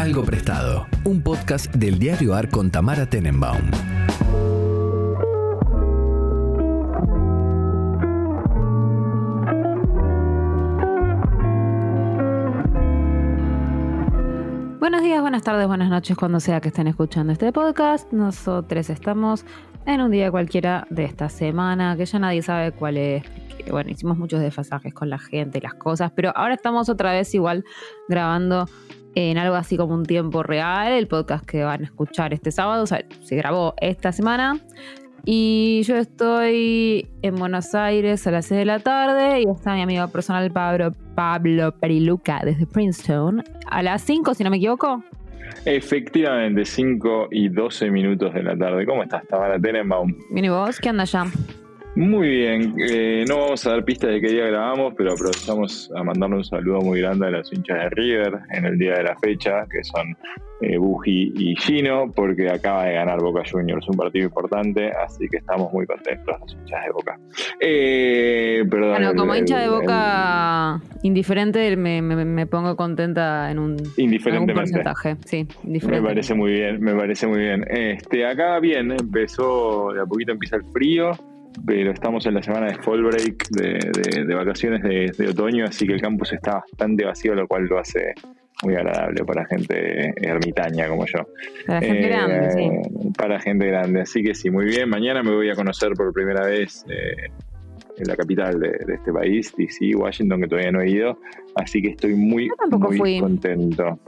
Algo Prestado, un podcast del diario AR con Tamara Tenenbaum. Buenos días, buenas tardes, buenas noches, cuando sea que estén escuchando este podcast. Nosotros estamos en un día cualquiera de esta semana, que ya nadie sabe cuál es. Bueno, hicimos muchos desfasajes con la gente y las cosas, pero ahora estamos otra vez igual grabando en algo así como un tiempo real. El podcast que van a escuchar este sábado o sea, se grabó esta semana. Y yo estoy en Buenos Aires a las 6 de la tarde y está mi amigo personal Pablo, Pablo Periluca desde Princeton a las 5, si no me equivoco. Efectivamente, 5 y 12 minutos de la tarde. ¿Cómo estás, Tamara Tenenbaum? ¿y vos? ¿Qué anda allá? Muy bien, eh, no vamos a dar pistas de qué día grabamos, pero aprovechamos a mandarle un saludo muy grande a los hinchas de River en el día de la fecha, que son eh, Buji y Gino, porque acaba de ganar Boca Juniors, un partido importante, así que estamos muy contentos los hinchas de Boca. Eh, perdón, Bueno, el- como hincha de el- boca indiferente, me, me- me pongo contenta en un, en un Indiferentemente. porcentaje. Sí, Me indiferente. parece muy bien, me parece muy bien. Este, acá bien, empezó, de a poquito empieza el frío, pero estamos en la semana de fall break, de, de- de vacaciones de, de otoño, así que el campus está bastante vacío, lo cual lo hace muy agradable para gente ermitaña como yo. Para gente Eh, grande, sí. Para gente grande, así que sí, muy bien. Mañana me voy a conocer por primera vez eh, en la capital de, de este país, DC, Washington, que todavía no he ido, así que estoy muy, muy fui. contento.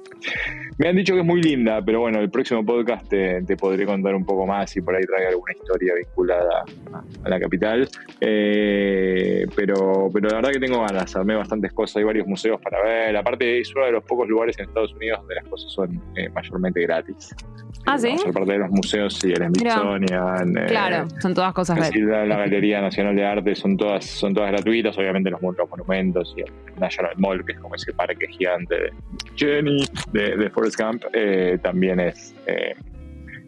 Me han dicho que es muy linda, pero bueno, el próximo podcast te, te podré contar un poco más y por ahí traiga alguna historia vinculada a, a la capital. Eh, pero, pero la verdad que tengo ganas, armé bastantes cosas, hay varios museos para ver. Aparte, es uno de los pocos lugares en Estados Unidos donde las cosas son eh, mayormente gratis. Ah, ¿sí? la parte de los museos y el. Smithsonian. eh, Claro, son todas cosas reales. la, la Galería Nacional de Arte son todas, son todas gratuitas, obviamente los, los monumentos y el National Mall, que es como ese parque gigante de Jenny, de, de Forrest Gump, eh, también es, eh,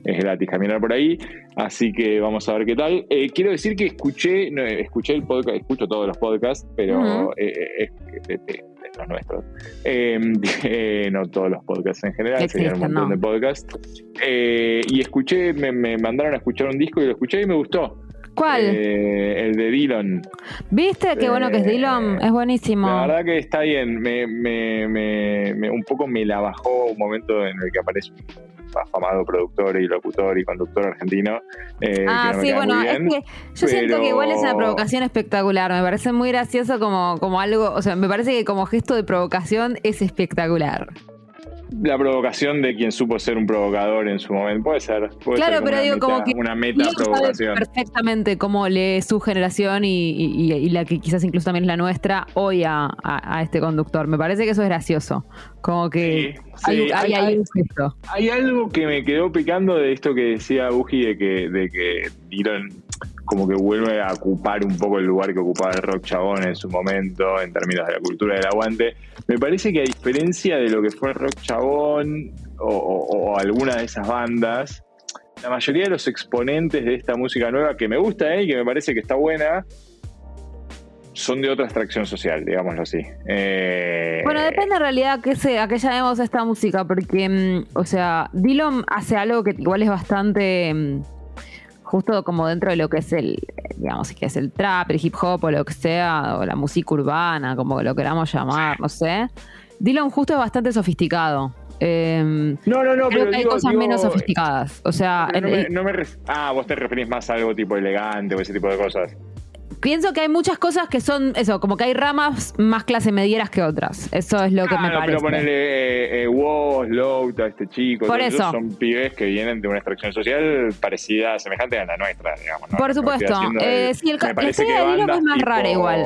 es gratis caminar por ahí. Así que vamos a ver qué tal. Eh, quiero decir que escuché, no, escuché el podcast, escucho todos los podcasts, pero eh, eh, los nuestros. No todos los podcasts en general, Que serían un existen, montón no. de podcasts. Eh, y escuché, me, me mandaron a escuchar un disco y lo escuché y me gustó. ¿Cuál? Eh, el de Dylan. ¿Viste? Qué bueno que es Dylan. Es buenísimo. La verdad que está bien. Me, me, me- me- un poco me la bajó un momento en el que aparece un afamado productor y locutor y conductor argentino. eh, Ah, que no me sí, bueno, es que yo siento que igual es una provocación espectacular. Me parece muy gracioso como, como algo, o sea, me parece que como gesto de provocación es espectacular. La provocación de quien supo ser un provocador en su momento. Puede ser. puede Claro, ser pero digo, meta, como que Una meta provocación. perfectamente cómo lee su generación y, y- y la que quizás incluso también es la nuestra hoy a, a- a este conductor. Me parece que eso es gracioso. Como que Sí, hay, sí, hay, hay- algo que me quedó picando de esto que decía Buji de que, de que Dylan como que vuelve a ocupar un poco el lugar que ocupaba el rock chabón en su momento en términos de la cultura del aguante. Me parece que a diferencia de lo que fue rock chabón o, alguna de esas bandas, la mayoría de los exponentes de esta música nueva que me gusta eh, y que me parece que está buena son de otra extracción social, digámoslo así. Eh, Bueno, depende en realidad a qué, se, a llamemos esta música, porque, mm, o sea, Dylan hace algo que igual es bastante mm, justo como dentro de lo que es el, digamos, que es el trap, el hip hop o lo que sea, o la música urbana, como lo queramos llamar, no sé. Dylan justo es bastante sofisticado. Eh, No, no, no, creo pero que hay digo- cosas digo, menos sofisticadas. O sea, no me- no me ah, vos te referís más a algo tipo elegante o ese tipo de cosas. Pienso que hay muchas cosas que son eso, como que hay ramas más clase medieras que otras. Eso es lo que me Claro, parece. pero ponele eh, eh, Woz, Louta, este chico. Por eso. Son pibes que vienen de una extracción social parecida, semejante a la nuestra, digamos. ¿no? Por supuesto. Eh, sí, el la historia de bandas es más tipo- rara igual.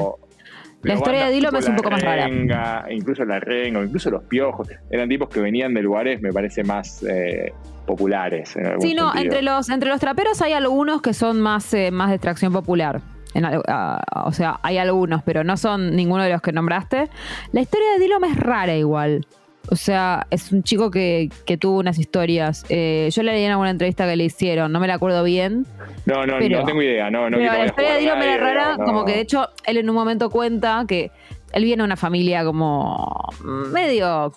pero historia de tipo es un poco La más rara. Renga, Incluso la Renga, incluso los piojos. Eran tipos que venían de lugares, me parece, más eh, populares. En algún Sí, no, sentido. entre los, entre los traperos hay algunos que son más, eh, más de extracción popular. En o sea, hay algunos, pero no son ninguno de los que nombraste. La historia de Dylan es rara igual. O sea, es un chico que, que tuvo unas historias. Eh, yo le leí en alguna entrevista que le hicieron, no me la acuerdo bien. No, no, pero- no tengo idea. No, no pero quiero la historia de a era rara, como que de hecho él en un momento cuenta que él viene de una familia como medio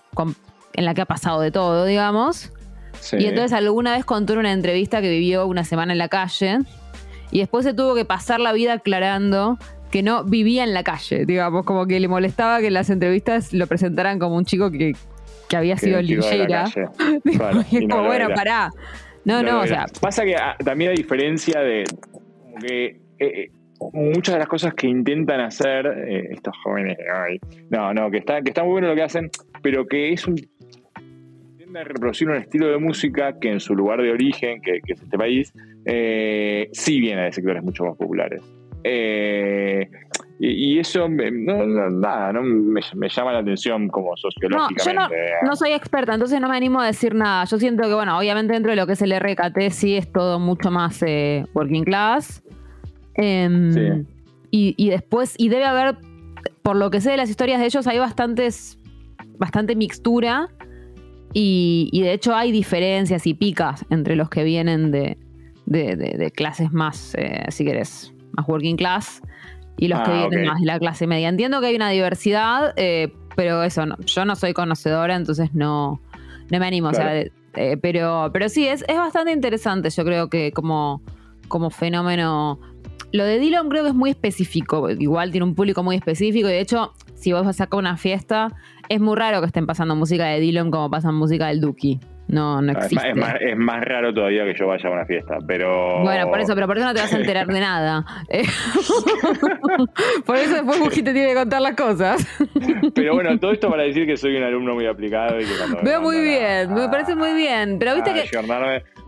en la que ha pasado de todo, digamos. Sí. Y entonces alguna vez contó en una entrevista que vivió una semana en la calle y después se tuvo que pasar la vida aclarando que no vivía en la calle, digamos, como que le molestaba que en las entrevistas lo presentaran como un chico que, que había que sido. Digo, Claro, y es no como, bueno, era. pará. No, no, o era. sea, Pasa que ah, también a diferencia de como que eh, eh, muchas de las cosas que intentan hacer eh, estos jóvenes de hoy, no, no, que está, que está muy bueno lo que hacen, pero que es un intentan reproducir un estilo de música que en su lugar de origen, que, que es este país, eh, sí viene de sectores mucho más populares. Eh, y, y eso, me- no, no, nada, no me, me llama la atención como No, yo sociológicamente. no, digamos. no soy experta, entonces no me animo a decir nada. Yo siento que, bueno, obviamente dentro de lo que es el RKT sí es todo mucho más eh, working class. Em, Sí. y, y después, y debe haber, por lo que sé de las historias de ellos, hay bastantes, bastante mixtura. Y, y de hecho hay diferencias y picas entre los que vienen de, de- de- de clases más, eh, si querés, más working class y los que Ah, vienen más de la clase media. Entiendo que hay una diversidad, eh, pero eso, no, yo no soy conocedora, entonces no, no me animo. o sea, eh, pero, pero sí, es, es bastante interesante, yo creo que como, como fenómeno. Lo de Dylan creo que es muy específico, igual tiene un público muy específico y de hecho, si vos vas a sacar una fiesta, es muy raro que estén pasando música de Dylan como pasan música del Duki. No, no Ah, existe. es, más, es más raro todavía que yo vaya a una fiesta, pero. Bueno, por eso, pero por eso no te vas a enterar de nada. Eh, por eso después Buji te tiene que contar las cosas. Pero bueno, todo esto para decir que soy un alumno muy aplicado y que cuando Veo muy bien, a- me parece muy bien. Pero viste que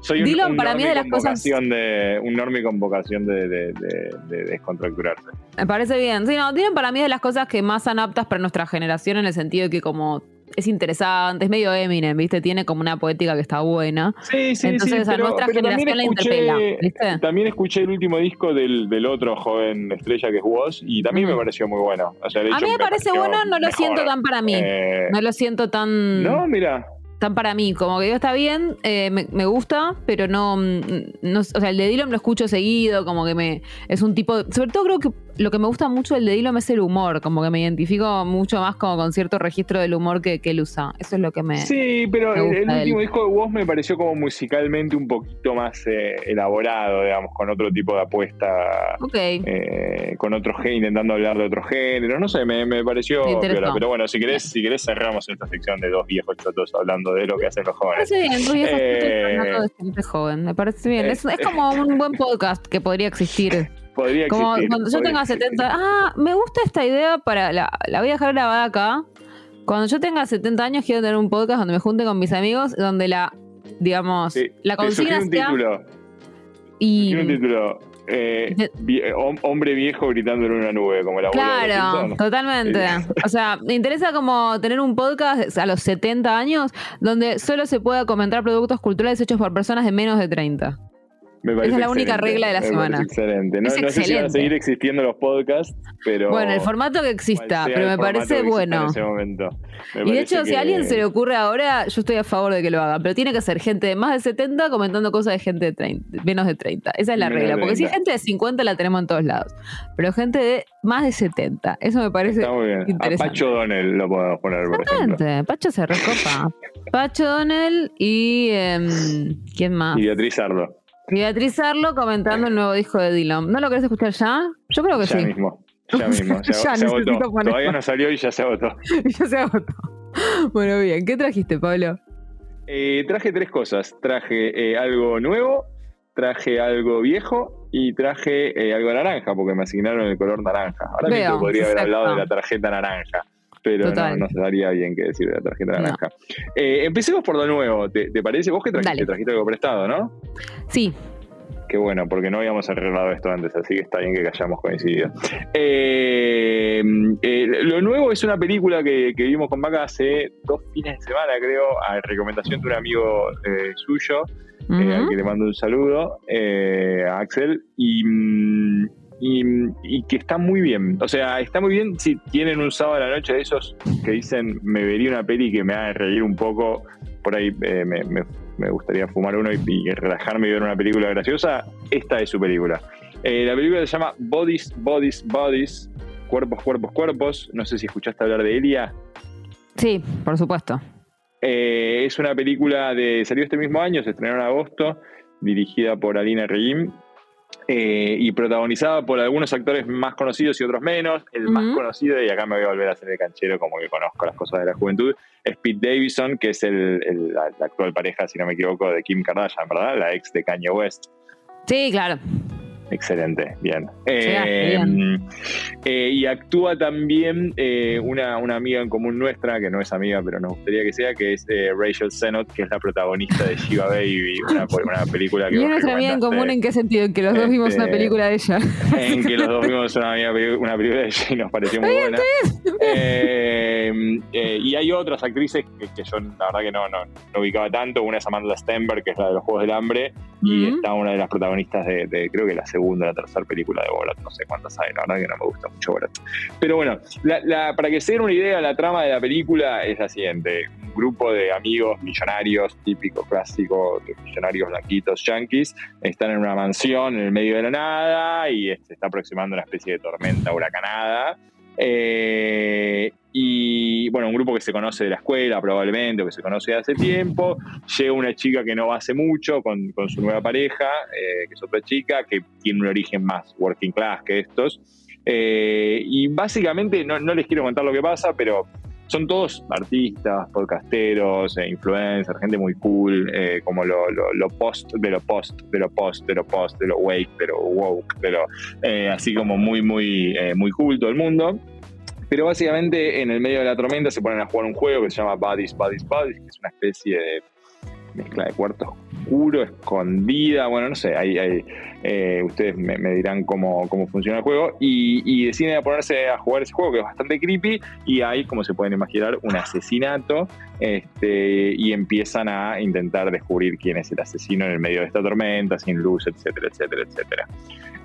soy un, Dylan un para mí de las cosas- de un normie con vocación de, de, de- de descontracturarse. me parece bien. Sí, no, Dylan para mí es de las cosas que más son aptas para nuestra generación en el sentido de que como es interesante, es medio Eminem, ¿viste? Tiene como una poética que está buena. Sí, sí, Entonces, a nuestra generación la interpela, ¿viste? También escuché el último disco del, del otro joven estrella que es Woz y también me Mm. pareció muy bueno. O sea, de A mí me parece bueno, no lo mejor. siento tan para mí. Eh, No lo siento tan... no, mira. tan para mí. Como que digo, está bien, eh, me, me gusta, pero no, mm, no. O sea, el de Dylan lo escucho seguido, como que me. Es un tipo. Sobre todo creo que lo que me gusta mucho del de Dylan es el humor, como que me identifico mucho más como con cierto registro del humor que, que él usa. Eso es lo que me. Sí, pero me el, gusta el él. último disco de Woz me pareció como musicalmente un poquito más eh, elaborado, digamos, con otro tipo de apuesta, Ok. eh, con otro género, intentando hablar de otro género. No sé, me, me pareció Me piola. Pero bueno, si querés, si querés cerramos esta sección de dos viejos chotos hablando de lo que hacen los jóvenes. parece bien, dos viejos Eh, chicos hablando de gente joven. Me parece bien. Es, es como un buen podcast que podría existir. Podría Como existir. cuando yo tenga existir. 70. Ah, me gusta esta idea para. La, la voy a dejar grabada acá. Cuando yo tenga 70 años, quiero tener un podcast donde me junte con mis amigos, donde la. Digamos, Sí, la te consigna un sea. título. Y, un título. eh, De- hombre viejo gritando en una nube, como de los Claro, totalmente. O sea, me interesa como tener un podcast a los 70 años donde solo se pueda comentar productos culturales hechos por personas de menos de 30. Me parece Esa es la única regla de la semana. Excelente. No, Es no sé si van a seguir existiendo los podcasts, pero. Bueno, el formato que exista, pero me parece bueno. En ese momento. Me Y de hecho, si a alguien se le ocurre ahora, yo estoy a favor de que lo haga. Pero tiene que ser gente de más de 70 comentando cosas de gente de 30, menos de 30. Esa es la Menos regla. Porque si hay 30. gente de 50 la tenemos en todos lados. Pero gente de más de 70. Eso me parece Está muy bien. A interesante. Pacho Donel lo podemos poner, por ejemplo. Pacho se recopa. Pacho Donel y. em, ¿Quién más? Y Beatriz Arlo. Beatriz Arlo comentando el nuevo disco de Dylan. ¿No lo querés escuchar ya? Yo creo que Ya sí. mismo. Ya mismo. Ya se agotó. Todavía no salió y ya se agotó. ya se agotó. Bueno, bien. ¿Qué trajiste, Pablo? Eh, traje tres cosas. Traje eh, algo nuevo, traje algo viejo y traje eh, algo naranja, porque me asignaron el color naranja. Ahora mismo podría haber hablado de la tarjeta naranja, pero no, no sabría bien qué decir de la tarjeta No. naranja. Eh, empecemos por lo nuevo, ¿te, te parece? Vos que trajiste, Dale. trajiste algo prestado, ¿no? Sí. Qué bueno, porque no habíamos arreglado esto antes, así que está bien que hayamos coincidido. Eh, eh, lo nuevo es una película que, que vimos con Vaca hace dos fines de semana, creo, a recomendación de un amigo eh, suyo, al que le mando un saludo, a Axel, y, mm, y, y que está muy bien. O sea, está muy bien si tienen un sábado a la noche de esos que dicen, me vería una peli que me haga reír un poco, por ahí eh, me, me- me gustaría fumar uno y, y relajarme y ver una película graciosa, esta es su película. Eh, la película se llama Bodies, Bodies, Bodies, Cuerpos, Cuerpos, Cuerpos. No sé si escuchaste hablar de Elia. Sí, por supuesto. Eh, es una película de. salió este mismo año, se estrenó en agosto, dirigida por Alina Regim. Eh, y protagonizada por algunos actores más conocidos y otros menos. El más conocido, y acá me voy a volver a hacer el canchero como que conozco las cosas de la juventud, es Pete Davidson, que es el, la actual pareja, si no me equivoco, de Kim Kardashian, ¿verdad? La ex de Kanye West. Sí, claro. Excelente, bien. Eh, eh, y actúa también eh, una, una, amiga en común nuestra, que no es amiga, pero nos gustaría que sea, que es Rachel Sennott, que es la protagonista de Shiva Baby, una, una película que... ¿Y nuestra amiga en común en qué sentido? ¿En que los dos vimos una este, película de ella? En que los dos vimos una, una película de ella y nos pareció muy buena. y hay otras actrices que, que, yo la verdad que no, no, no, ubicaba tanto. Una es Amanda Stenberg, que es la de los Juegos del Hambre, y está una de las protagonistas de, de creo que la segunda, la tercera película de Borat, no sé cuántas hay, la verdad que no me gusta mucho Borat. Pero bueno, para que se den una idea, la trama de la película es la siguiente. Un grupo de amigos millonarios, típico, clásico, millonarios blanquitos, yankees, están en una mansión en el medio de la nada y se está aproximando una especie de tormenta huracanada. Eh, y bueno, un grupo que se conoce de la escuela probablemente, o que se conoce de hace tiempo. Llega una chica que no va hace mucho con, su nueva pareja, eh, que es otra chica, que tiene un origen más working class que estos. Eh, y básicamente, no, les quiero contar lo que pasa, pero son todos artistas, podcasteros, eh, influencers, gente muy cool, como lo, post de lo post, de lo post, de lo post, de lo wake, de lo woke, de lo, así como muy, muy, muy cool todo el mundo. Pero básicamente en el medio de la tormenta se ponen a jugar un juego que se llama Buddies, Buddies, Buddies, que es una especie de mezcla de cuarto oscuro, escondida, bueno, no sé, ahí, eh, ustedes me, dirán cómo, cómo, funciona el juego, y, deciden ponerse a jugar ese juego que es bastante creepy, y hay, como se pueden imaginar, un asesinato, este, y empiezan a intentar descubrir quién es el asesino en el medio de esta tormenta, sin luz, etcétera, etcétera, etcétera.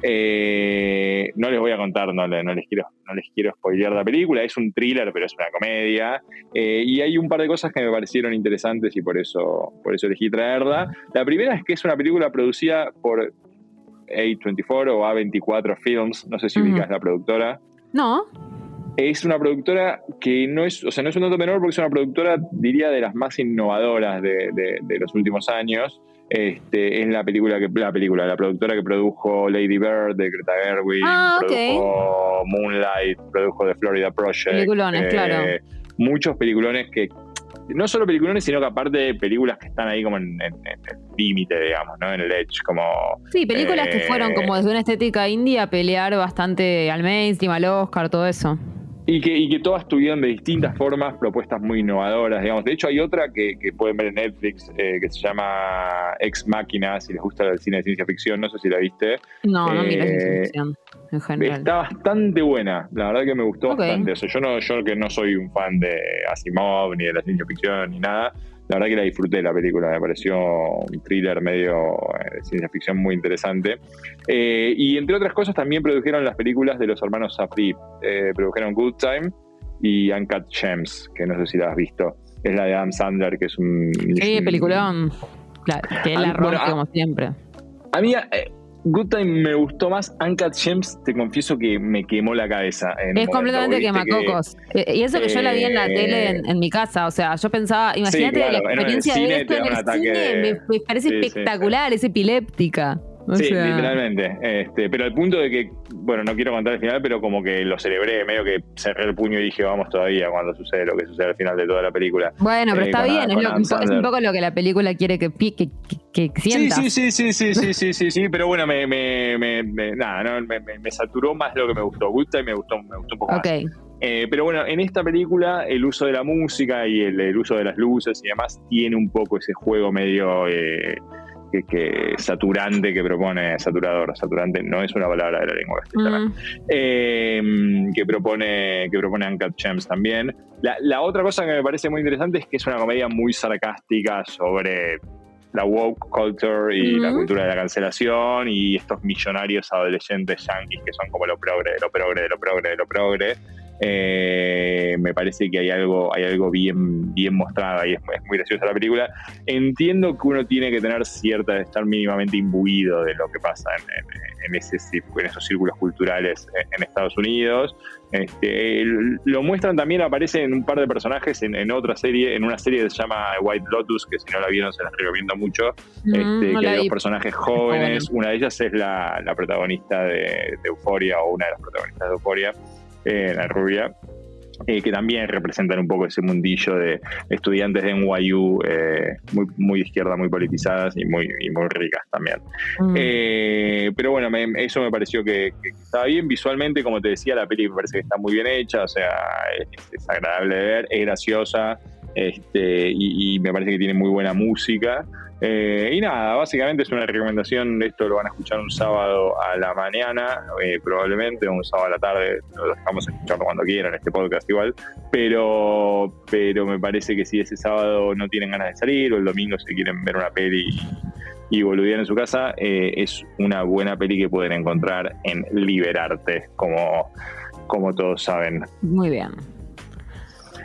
Eh, no les voy a contar, no, no, les quiero, no les quiero spoilear la película, es un thriller, pero es una comedia. Eh, y hay un par de cosas que me parecieron interesantes y por eso, por eso elegí traerla. La primera es que es una película producida por A24 o A24 Films, no sé si ubicas la productora. No. Es una productora que no es, o sea, no es un dato menor porque es una productora, diría, de las más innovadoras de, de los últimos años. Este, es la película que la película, la productora que produjo Lady Bird de Greta Gerwig, ah, produjo Moonlight, produjo The Florida Project. Peliculones, eh, claro. Muchos peliculones que no solo peliculones, sino que aparte películas que están ahí como en, el límite, digamos, ¿no? En el edge, como... Sí, películas que fueron como desde una estética indie a pelear bastante al mainstream, al Oscar, todo eso. Y que, y que todas tuvieron de distintas formas propuestas muy innovadoras, digamos. De hecho, hay otra que, pueden ver en Netflix eh, que se llama Ex Máquina, si les gusta el cine de ciencia ficción, no sé si la viste. No, no mira ciencia eh, ficción en general. Está bastante buena, la verdad que me gustó bastante. yo, no, yo que no soy un fan de Asimov, ni de la ciencia ficción, ni nada, la verdad que la disfruté la película, me pareció un thriller medio eh, de ciencia ficción muy interesante. Eh, y entre otras cosas también produjeron las películas de los hermanos Safri, eh, produjeron Good Time y Uncut Gems, que no sé si la has visto. Es la de Adam Sandler, que es un... Sí, peliculón. Claro, que es la como siempre. A mí, Good Time me gustó más. Uncut Gems, te confieso que me quemó la cabeza. es completamente quemacocos. Eh, y eso que yo la vi en la tele en, eh, mi casa. O sea, yo pensaba, imagínate la experiencia de esto en el cine. Me, parece espectacular, es epiléptica sí, literalmente. Este, pero al punto de que, bueno, no quiero contar el final, pero como que lo celebré, medio que cerré el puño y dije, vamos todavía cuando sucede lo que sucede al final de toda la pelíula. Bueno, pero eh, está bien, es, un poco lo que la película quiere que, que, que, sienta. Sí, sí, sí, sí, sí, sí, sí, sí, pero bueno, me, me, me, nada, no, me, saturó más lo que me gustó. Gusta y me gustó, me gustó un poco okay. más. Eh, pero bueno, en esta película el uso de la música y el, uso de las luces y demás tiene un poco ese juego medio eh, que, saturante que propone, saturador, saturante no es una palabra de la lengua castellana, mm. eh, que propone que propone Uncut Gems también. La, otra cosa que me parece muy interesante es que es una comedia muy sarcástica sobre la woke culture y la cultura de la cancelación y estos millonarios adolescentes yankees que son como lo progre, lo progre, lo progre, lo progre Eh, me parece que hay algo, hay algo bien, bien mostrado y es, muy graciosa la película. Entiendo que uno tiene que tener cierta, estar mínimamente imbuido de lo que pasa en, ese, en esos círculos culturales en Estados Unidos. Este, lo muestran también, aparece en un par de personajes en, otra serie, en una serie que se llama White Lotus, que si no la vieron se las recomiendo mucho, este, que hay dos personajes jóvenes, una de ellas es la, protagonista de, de, Euforia o una de las protagonistas de Euforia, eh, la rubia, eh, que también representan un poco ese mundillo de estudiantes de NYU eh, muy, muy izquierda, muy politizadas y muy, muy ricas también. Mm. Eh, pero bueno, eso me pareció que, estaba bien visualmente, como te decía, la peli me parece que está muy bien hecha, o sea, es, agradable de ver, es graciosa este, y me parece que tiene muy buena música. Eh, y nada, básicamente es una recomendación. Esto lo van a escuchar un sábado a la mañana, eh, probablemente, un sábado a la tarde. Lo dejamos escuchando cuando quieran, este podcast igual. Pero, pero me parece que si ese sábado no tienen ganas de salir o el domingo se quieren ver una peli y, boludear en su casa, eh, es una buena peli que pueden encontrar en Liberarte, como, como todos saben. Muy bien.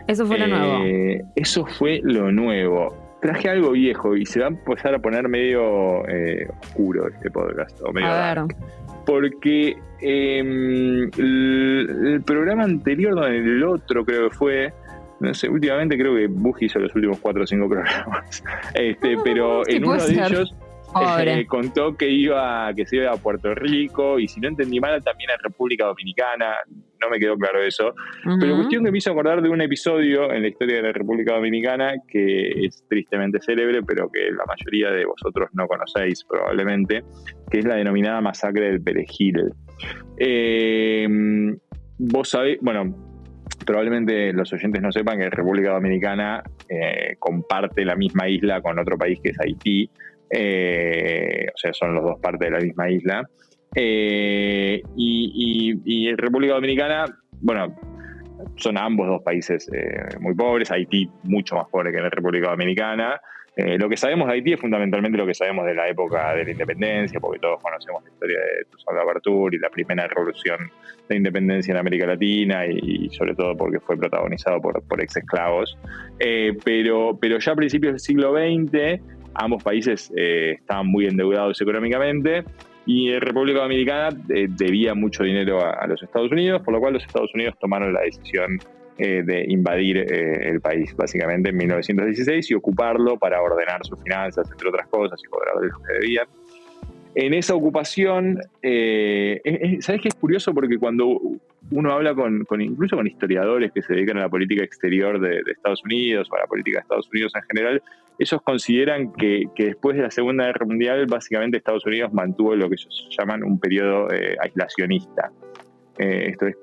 Eso fue lo nuevo. Eso fue lo nuevo traje algo viejo y se va a empezar a poner medio eh, oscuro este podcast. O medio Porque em, el, programa anterior, no, el otro creo que fue, no sé, últimamente creo que Buji hizo los últimos cuatro o cinco programas. Este, pero en uno de ellos eh, contó que iba, que se iba a Puerto Rico y si no entendí mal también a República Dominicana, no me quedó claro eso. Pero cuestión que me hizo acordar de un episodio en la historia de la República Dominicana que es tristemente célebre, pero que la mayoría de vosotros no conocéis probablemente, que es la denominada masacre del Perejil. Eh, vos sabés, bueno, probablemente los oyentes no sepan que la República Dominicana eh, comparte la misma isla con otro país que es Haití, eh, o sea, son los dos partes de la misma isla. Eh, y, y, República Dominicana, bueno, son ambos dos países eh, muy pobres, Haití mucho más pobre que la República Dominicana. lo que sabemos de Haití es fundamentalmente lo que sabemos de la época de la independencia, porque todos conocemos la historia de Toussaint Louverture y la primera revolución de independencia en América Latina y, sobre todo porque fue protagonizado por, por ex esclavos. pero, pero ya a principios del siglo XX ambos países eh, estaban muy endeudados económicamente y República Dominicana eh, debía mucho dinero a, los Estados Unidos, por lo cual los Estados Unidos tomaron la decisión eh, de invadir el país básicamente en 1916 y ocuparlo para ordenar sus finanzas, entre otras cosas, y cobrar lo que debían. En esa ocupación, ¿sabes qué es curioso? Porque cuando uno habla con, incluso con historiadores que se dedican a la política exterior de, Estados Unidos o a la política de Estados Unidos en general, ellos consideran que, después de la Segunda Guerra Mundial, básicamente Estados Unidos mantuvo lo que ellos llaman un periodo eh, aislacionista. Eh, esto es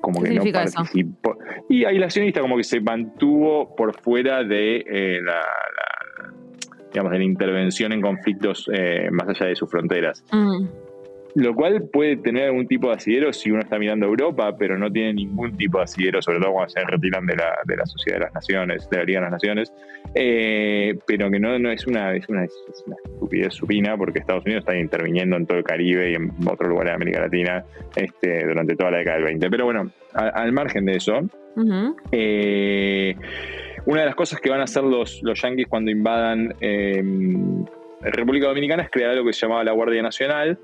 como que no participó. Y aislacionista, como que se mantuvo por fuera de eh, la, digamos, de la intervención en conflictos más allá de sus fronteras. Mm lo cual puede tener algún tipo de asidero si uno está mirando Europa, pero no tiene ningún tipo de asidero, sobre todo cuando se retiran de la, de la Sociedad de las Naciones, de la Liga de las Naciones, eh, pero que no, no es, una, es, una, estupidez supina, porque Estados Unidos está interviniendo en todo el Caribe y en otros lugares de América Latina este, durante toda la década del 20. Pero bueno, al margen de eso, eh, una de las cosas que van a hacer los, los yanquis cuando invadan eh, República Dominicana es crear algo que se llamaba la Guardia Nacional,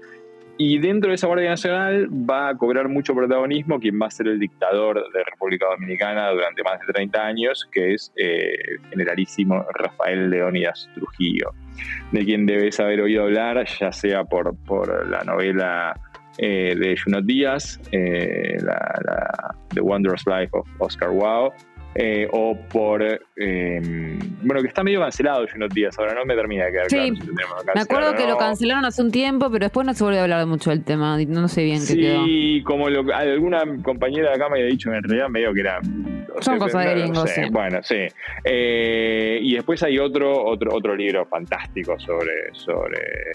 y dentro de esa Guardia Nacional va a cobrar mucho protagonismo quien va a ser el dictador de República Dominicana durante más de 30 años, que es eh, generalísimo Rafael Leónidas Trujillo, de quien debes haber oído hablar, ya sea por, por la novela eh, de Junot Díaz, eh, la, The Wondrous Life of Oscar Wilde, eh, o por. Em, bueno, que está medio cancelado unos días, ahora no me termina de quedar sí, me acuerdo que lo cancelaron hace un tiempo, pero después no se volvió a hablar mucho del tema, no sé bien qué quedó. Sí, como alguna compañera de acá me había dicho, en realidad medio que era. Son cosas de gringos, sí. Bueno, sí. Eh, y después hay otro, otro, otro libro fantástico sobre. sobre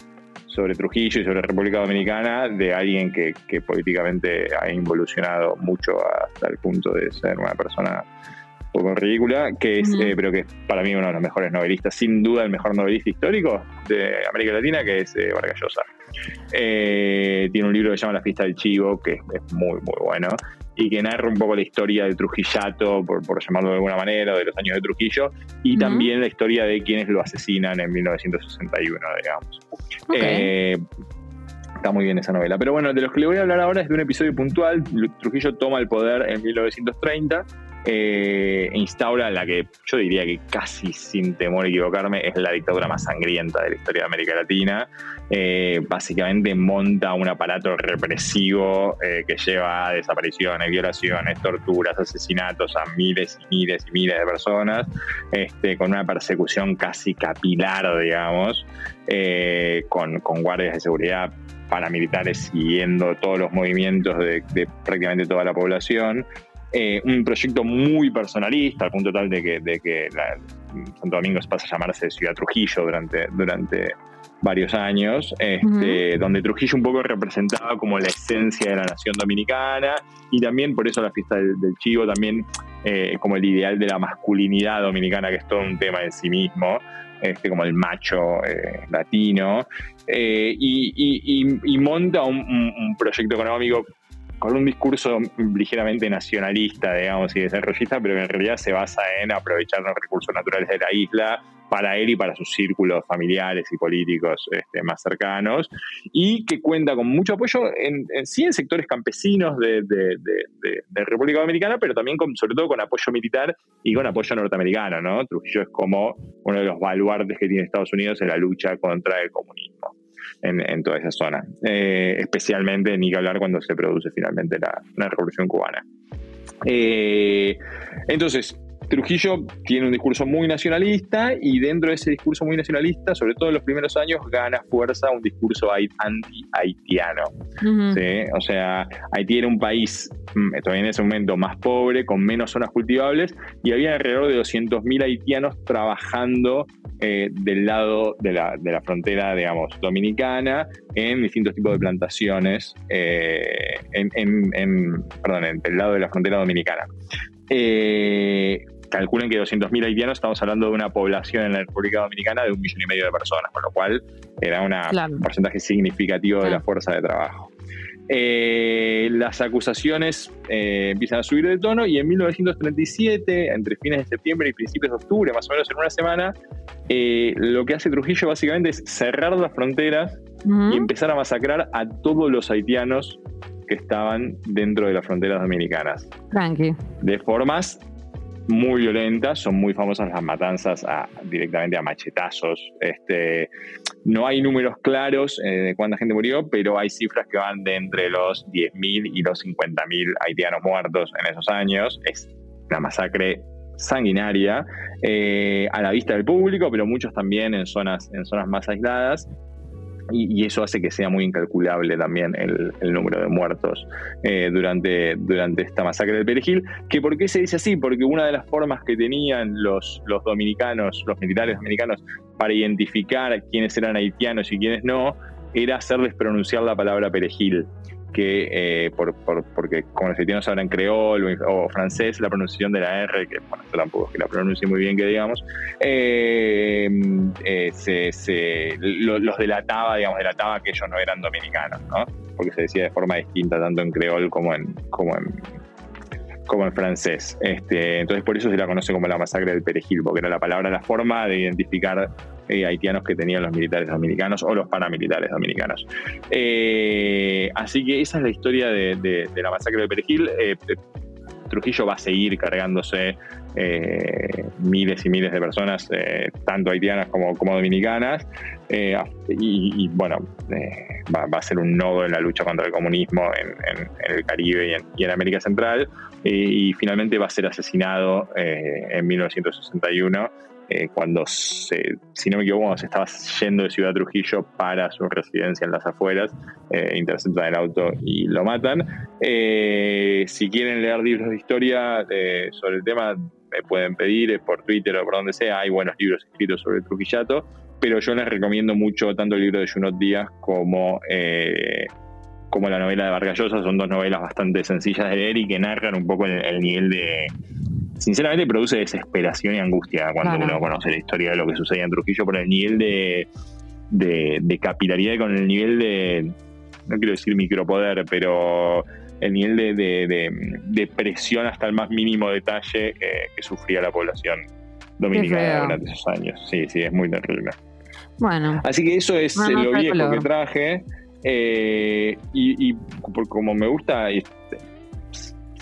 sobre Trujillo y sobre República Dominicana de alguien que, que políticamente ha involucionado mucho hasta el punto de ser una persona poco ridícula, que es, eh, pero que es para mí uno de los mejores novelistas, sin duda el mejor novelista histórico de América Latina, que es eh, Vargas Llosa. Eh, tiene un libro que se llama La fiesta del chivo, que es, muy, muy bueno. y que narra un poco la historia de Trujillato, por, llamarlo de alguna manera, de los años de Trujillo, y también la historia de quienes lo asesinan en 1961, digamos. Eh, está muy bien esa novela. Pero bueno, de los que le voy a hablar ahora es de un episodio puntual. Trujillo toma el poder en 1930 eh, instaura la que yo diría que casi sin temor a equivocarme es la dictadura más sangrienta de la historia de América Latina. Eh, básicamente monta un aparato represivo eh, que lleva a desapariciones, violaciones, torturas, asesinatos a miles y miles y miles de personas, este, con una persecución casi capilar, digamos, con, guardias de seguridad paramilitares siguiendo todos los movimientos de, de prácticamente toda la población. Eh, un proyecto muy personalista, al punto tal de que, de que Santo Domingo pasa a llamarse Ciudad Trujillo durante, durante varios años, este, donde Trujillo un poco representaba como la esencia de la nación dominicana y también por eso la fiesta del, Chivo, también eh, como el ideal de la masculinidad dominicana, que es todo un tema en sí mismo. Este, como el macho eh, latino, y, monta un, proyecto económico con un discurso ligeramente nacionalista, digamos, y desarrollista, pero que en realidad se basa en aprovechar los recursos naturales de la isla para él y para sus círculos familiares y políticos este, más cercanos, y que cuenta con mucho apoyo en, sí en sectores campesinos de, República Dominicana, pero también con, sobre todo con apoyo militar y con apoyo norteamericano, ¿no? Trujillo es como uno de los baluartes que tiene Estados Unidos en la lucha contra el comunismo en, toda esa zona. Eh, especialmente, ni que hablar cuando se produce finalmente la, revolución cubana. Eh, entonces, Trujillo tiene un discurso muy nacionalista y dentro de ese discurso muy nacionalista, sobre todo en los primeros años, gana fuerza un discurso anti-haitiano. O sea, Haití era un país mm, todavía en ese momento más pobre, con menos zonas cultivables y había alrededor de 200.000 haitianos trabajando eh, del lado de la, de la, frontera, digamos, dominicana, en distintos tipos de plantaciones, eh, en, en, perdón, en el lado de la frontera dominicana. Eh, calculen que 200.000 haitianos, estamos hablando de una población en la República Dominicana de un millón y medio de personas, con lo cual era un porcentaje significativo de la fuerza de trabajo. Eh, las acusaciones eh, empiezan a subir de tono y en 1937, entre fines de septiembre y principios de octubre, más o menos en una semana, eh, lo que hace Trujillo básicamente es cerrar las fronteras y empezar a masacrar a todos los haitianos que estaban dentro de las fronteras dominicanas. Tranqui. De formas muy violentas, son muy famosas las matanzas directamente a machetazos. Este, no hay números claros eh, de cuánta gente murió, pero hay cifras que van de entre los 10.000 y los 50.000 haitianos muertos en esos años. Es una masacre sanguinaria eh, a la vista del público, pero muchos también en zonas, en zonas más aisladas y, eso hace que sea muy incalculable también el, número de muertos eh, durante, durante esta masacre del Perejil. ¿Que ¿Por qué se dice así? Porque una de las formas que tenían los, los dominicanos, los militares dominicanos, para identificar quiénes eran haitianos y quiénes no, era hacerles pronunciar la palabra perejil que eh, por, porque como los haitianos hablan creol o, francés, la pronunciación de la R, que bueno, tampoco es que la pronuncie muy bien que digamos, eh, eh, se, los delataba, digamos, delataba que ellos no eran dominicanos, ¿no? Porque se decía de forma distinta tanto en creol como en, como en como en francés. Este, entonces por eso se la conoce como la masacre del perejil, porque era la palabra, la forma de identificar eh, haitianos que tenían los militares dominicanos o los paramilitares dominicanos. Eh, así que esa es la historia de, la masacre del perejil. Eh, Trujillo va a seguir cargándose miles y miles de personas, tanto haitianas como, como dominicanas, y, bueno, va, a ser un nodo en la lucha contra el comunismo en, el Caribe y en, América Central, y finalmente va a ser asesinado en 1961 eh, cuando, se, si no me equivoco, se estaba yendo de Ciudad Trujillo para su residencia en las afueras, eh, interceptan el auto y lo matan. Eh, si quieren leer libros de historia eh, sobre el tema, me pueden pedir por Twitter o por donde sea, hay buenos libros escritos sobre Trujillato, pero yo les recomiendo mucho tanto el libro de Junot Díaz como como la novela de Vargas Llosa, son dos novelas bastante sencillas de leer y que narran un poco el nivel de, sinceramente produce desesperación y angustia cuando uno conoce la historia de lo que sucede en Trujillo por el nivel de, de, capilaridad y con el nivel de, no quiero decir micropoder, pero el nivel de, presión hasta el más mínimo detalle eh, que sufría la población dominicana durante esos años. Sí, sí, es muy terrible. Bueno. Así que eso es lo viejo que traje. Eh, y, como me gusta este,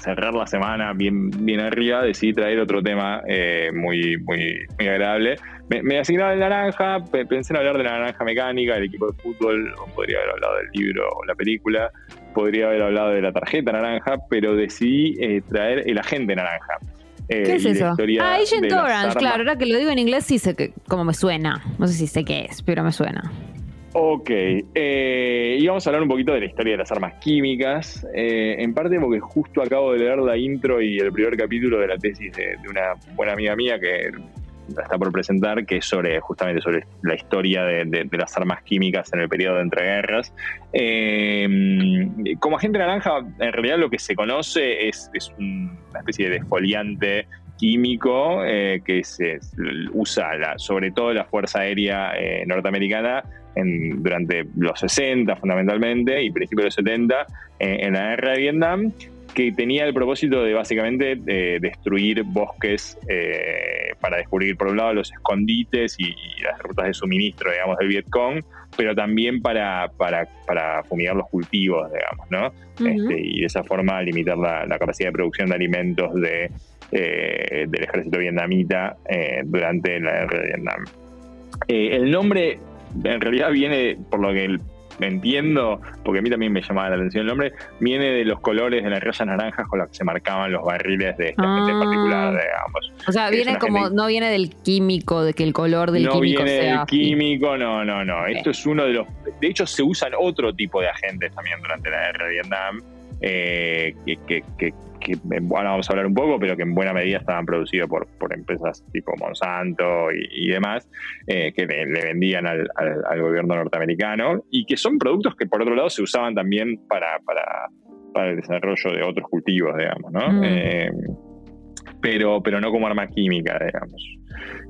cerrar la semana bien, bien arriba, decidí traer otro tema eh, muy, muy, muy agradable. Me, me asignaron el naranja, pensé en hablar de la naranja mecánica, del equipo de fútbol, podría haber hablado del libro o la película, podría haber hablado de la tarjeta naranja, pero decidí eh, traer el agente naranja. Eh, ¿Qué es eso? Ah, Agent Orange, claro, ahora que lo digo en inglés sí sé que, como me suena. No sé si sé qué es, pero me suena. Ok, eh, y vamos a hablar un poquito de la historia de las armas químicas, eh, en parte porque justo acabo de leer la intro y el primer capítulo de la tesis de, una buena amiga mía que está por presentar, que es sobre justamente sobre la historia de, las armas químicas en el periodo de entreguerras. Eh, como agente naranja, en realidad lo que se conoce es, una especie de desfoliante químico eh, que se usa sobre todo la Fuerza Aérea norteamericana durante los 60 fundamentalmente y principios de los 70 en la guerra de Vietnam, que tenía el propósito de básicamente destruir bosques eh, para descubrir por un lado los escondites y, las rutas de suministro, digamos, del Vietcong, pero también para, para, para fumigar los cultivos, digamos, ¿no? Este, y de esa forma limitar la, capacidad de producción de alimentos de, eh, del ejército vietnamita eh, durante la guerra de Vietnam. el nombre en realidad viene, por lo que entiendo, porque a mí también me llamaba la atención el nombre, viene de los colores de las rayas naranjas con las que se marcaban los barriles de esta gente en particular, ah. digamos. O sea, viene como, no viene del químico, de que el color del químico sea. No viene del químico, no, no, no. Esto es uno de los. De hecho, se usan otro tipo de agentes también durante la guerra de Vietnam, eh, que, que que bueno, vamos a hablar un poco, pero que en buena medida estaban producidos por, por empresas tipo Monsanto y, demás, eh, que le, vendían al, gobierno norteamericano y que son productos que por otro lado se usaban también para, para, para el desarrollo de otros cultivos, digamos, ¿no? Mm. Eh, pero, pero no como arma química, digamos.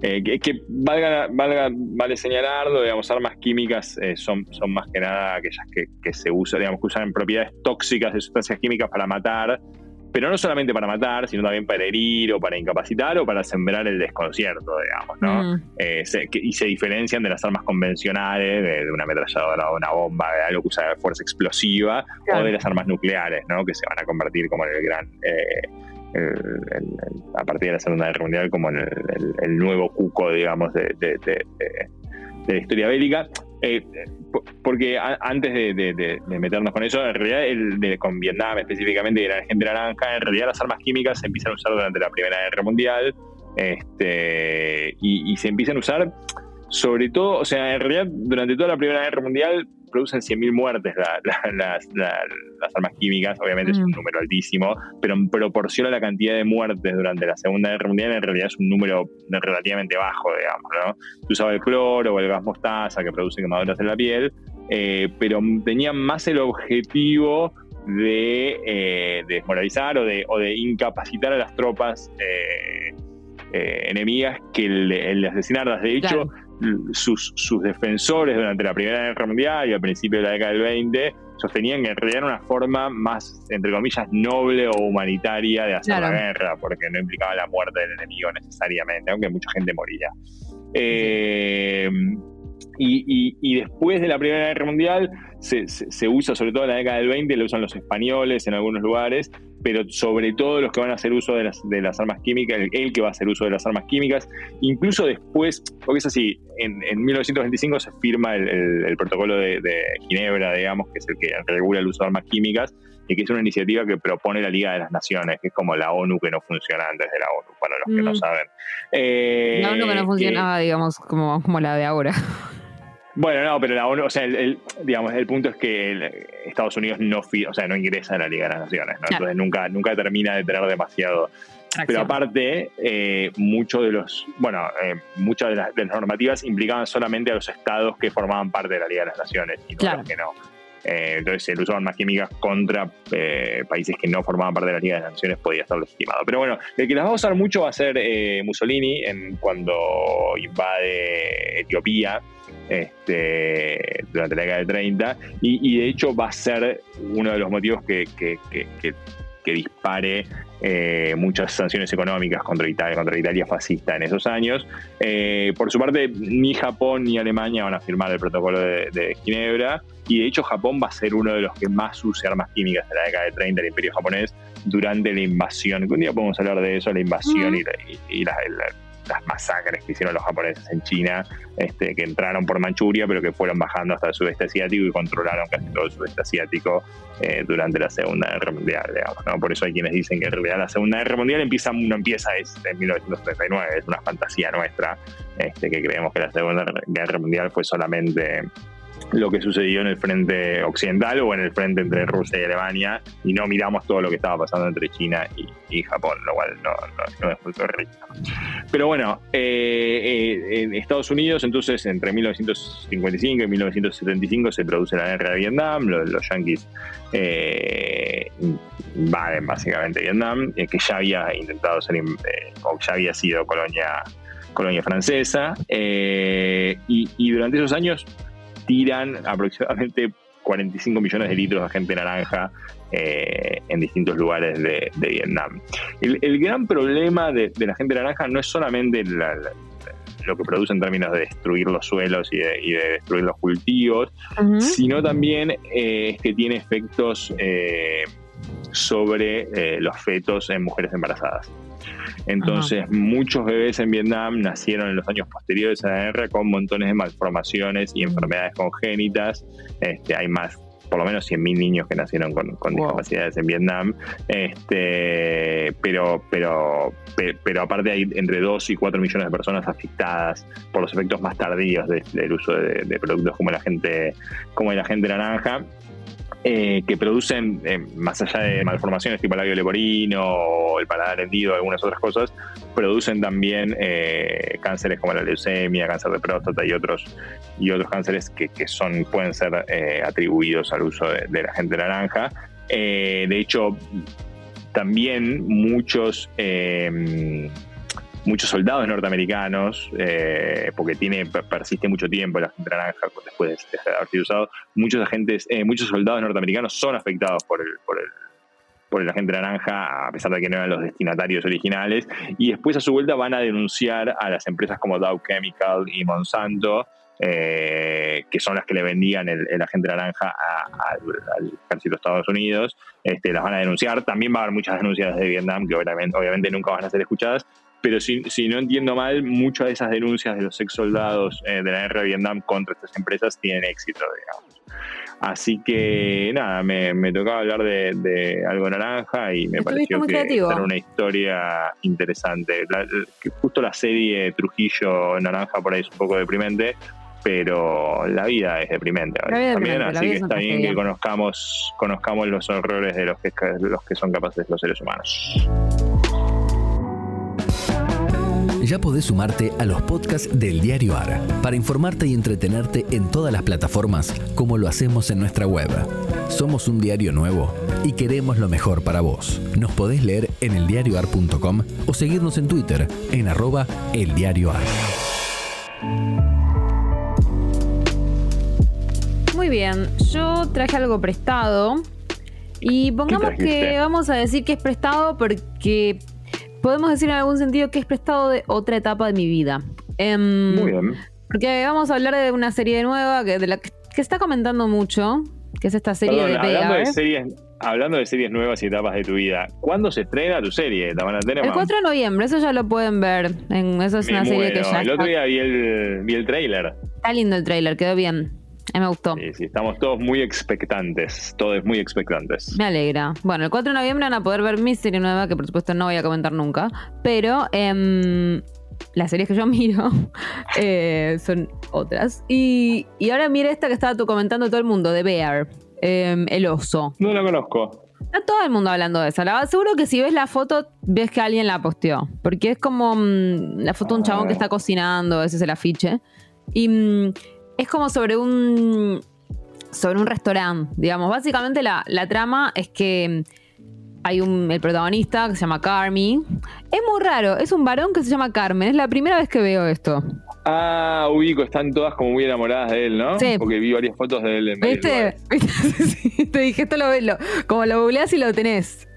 Eh, que, valga, valga, vale señalarlo, digamos, armas químicas son, son más que nada aquellas que, que se usan, digamos, que usan propiedades tóxicas de sustancias químicas para matar pero no solamente para matar, sino también para herir o para incapacitar o para sembrar el desconcierto, digamos, ¿no? Mm. Eh, y se diferencian de las armas convencionales, de, una ametralladora o una bomba, de algo que usa fuerza explosiva, o de las armas nucleares, ¿no? Que se van a convertir como en el gran... Eh, a partir de la Segunda Guerra Mundial como en el, nuevo cuco, digamos, de, de la historia bélica. Eh, porque antes de, meternos con eso, en realidad el con Vietnam específicamente y la gente naranja, en realidad las armas químicas se empiezan a usar durante la Primera Guerra Mundial este, y, se empiezan a usar sobre todo, o sea, en realidad durante toda la Primera Guerra Mundial producen 100.000 muertes las, armas químicas, obviamente es un mm. número altísimo, pero en proporción a la cantidad de muertes durante la Segunda Guerra Mundial, en realidad es un número relativamente bajo, digamos, ¿no? Se usaba el cloro o el gas mostaza que produce quemaduras en la piel, eh, pero tenían más el objetivo de, eh, desmoralizar o de, o de, incapacitar a las tropas eh, enemigas que el, asesinarlas. De hecho, sus, sus defensores durante la Primera Guerra Mundial y al principio de la década del 20 sostenían que en realidad era una forma más, entre comillas, noble o humanitaria de hacer la guerra, porque no implicaba la muerte del enemigo necesariamente, aunque mucha gente moría. Eh, y, después de la Primera Guerra Mundial se, usa, sobre todo en la década del 20, lo usan los españoles en algunos lugares, pero sobre todo los que van a hacer uso de las, armas químicas, el, que va a hacer uso de las armas químicas, incluso después, porque es así, en, 1925 se firma el, protocolo de, Ginebra, digamos, que es el que regula el uso de armas químicas, y que es una iniciativa que propone la Liga de las Naciones, que es como la ONU que no funciona antes de la ONU, para los que no mm. saben. la ONU que no funcionaba, digamos, como, como la de ahora. Bueno, no, pero la ONU, o sea, el, digamos, el punto es que Estados Unidos no, o sea, no ingresa en la Liga de las Naciones, ¿no? entonces nunca, nunca termina de tener demasiado. Pero aparte, eh, muchos de los, bueno, eh, muchas de las, normativas implicaban solamente a los estados que formaban parte de la Liga de las Naciones y no los que no. Eh, entonces el uso de armas químicas contra países que no formaban parte de la Liga de las Naciones podía estar legitimado. Pero bueno, el que las va a usar mucho va a ser Mussolini en, cuando invade Etiopía este, durante la década del 30 y, de hecho va a ser uno de los motivos que, dispare eh, muchas sanciones económicas contra Italia, contra Italia fascista en esos años. Eh, por su parte, ni Japón ni Alemania van a firmar el protocolo de, Ginebra y de hecho Japón va a ser uno de los que más use armas químicas en la década del 30 del imperio japonés durante la invasión. Un día podemos hablar de eso, la invasión y, la, las masacres que hicieron los japoneses en China, este, que entraron por Manchuria, pero que fueron bajando hasta el sudeste asiático y controlaron casi todo el sudeste asiático eh, durante la Segunda Guerra Mundial, digamos, Por eso hay quienes dicen que en realidad la Segunda Guerra Mundial empieza, no empieza en 1939, es una fantasía nuestra, este, que creemos que la Segunda Guerra Mundial fue solamente lo que sucedió en el frente occidental o en el frente entre Rusia y Alemania y no miramos todo lo que estaba pasando entre China y, Japón, lo cual no, es muy correcto. Pero bueno, eh, eh, en Estados Unidos entonces entre 1955 y 1975 se produce la guerra de Vietnam, los, los yanquis eh, invaden básicamente Vietnam, que ya había intentado ser, ya había sido colonia colonia francesa, y durante esos años tiran aproximadamente 45 millones de litros de agente naranja eh, en distintos lugares de, Vietnam. El, gran problema de, la agente naranja no es solamente lo que produce en términos de destruir los suelos y de, destruir los cultivos, sino también eh, que tiene efectos eh, sobre los fetos en mujeres embarazadas. Entonces, muchos bebés en Vietnam nacieron en los años posteriores a la guerra con montones de malformaciones y enfermedades congénitas. Este, hay más por lo menos 100.000 niños que nacieron con, discapacidades en Vietnam, este, pero, pero, pero aparte hay entre 2 y 4 millones de personas afectadas por los efectos más tardíos del uso de, productos como la gente, como el agente naranja eh, que producen, eh, más allá de malformaciones tipo el labio leporino o el paladar hendido, algunas otras cosas, producen también eh, cánceres como la leucemia, cáncer de próstata y otros, y otros cánceres que, son, pueden ser atribuidos al uso de, la gente naranja. de hecho, también muchos muchos soldados norteamericanos, eh, porque tiene persiste mucho tiempo la gente naranja después de, haber sido usado, muchos agentes, eh, muchos soldados norteamericanos son afectados por el, por el por el agente naranja, a pesar de que no eran los destinatarios originales, y después a su vuelta van a denunciar a las empresas como Dow Chemical y Monsanto, eh, que son las que le vendían el, agente naranja al ejército de Estados Unidos, este, las van a denunciar. También va a haber muchas denuncias de Vietnam que obviamente, obviamente nunca van a ser escuchadas, pero si, no entiendo mal, muchas de esas denuncias de los ex soldados eh, de la guerra de Vietnam contra estas empresas tienen éxito, digamos. Así que nada, me, tocaba hablar de, algo naranja y me pareció que era una historia interesante. justo la serie Trujillo Naranja por ahí es un poco deprimente, pero la vida es deprimente también, así que está bien que conozcamos, conozcamos los horrores de los que, los que son capaces los seres humanos ya podés sumarte a los podcasts del Diario AR para informarte y entretenerte en todas las plataformas como lo hacemos en nuestra web. Somos un diario nuevo y queremos lo mejor para vos. Nos podés leer en eldiarioar.com o seguirnos en Twitter en arroba eldiarioar. Muy bien, yo traje algo prestado y pongamos que vamos a decir que es prestado porque podemos decir en algún sentido que es prestado de otra etapa de mi vida. Em, Muy bien. Porque vamos a hablar de una serie nueva que, de la que, está comentando mucho, que es esta serie de hablando de series Hablando de series nuevas y etapas de tu vida, ¿cuándo se estrena tu serie? el 4 de noviembre, eso ya lo pueden ver. En, eso es una serie que ya. El otro día vi el, vi el trailer. Está lindo el trailer, quedó bien. A mí me gustó. Sí, sí, estamos todos muy expectantes, todos muy expectantes. Me alegra. Bueno, el 4 de noviembre van a poder ver mi serie nueva, que por supuesto no voy a comentar nunca, pero em, las series que yo miro eh, son otras. Y, ahora mire esta que estaba tú comentando todo el mundo, de Bear, em, el oso. No la conozco. Está todo el mundo hablando de esa. La, seguro que si ves la foto, ves que alguien la posteó. Porque es como mm, la foto de un chabón que ah. está cocinando, ese es el afiche. Y mm, es como sobre un. sobre un restaurante, digamos. Básicamente la, trama es que hay un, el protagonista que se llama Carmi. Es muy raro, es un varón que se llama Carmen. Es la primera vez que veo esto. Ah, ubico, están todas como muy enamoradas de él, ¿no? Sí. Porque vi varias fotos de él en ¿Viste? te dije, esto lo, lo- como lo googleás y lo tenés.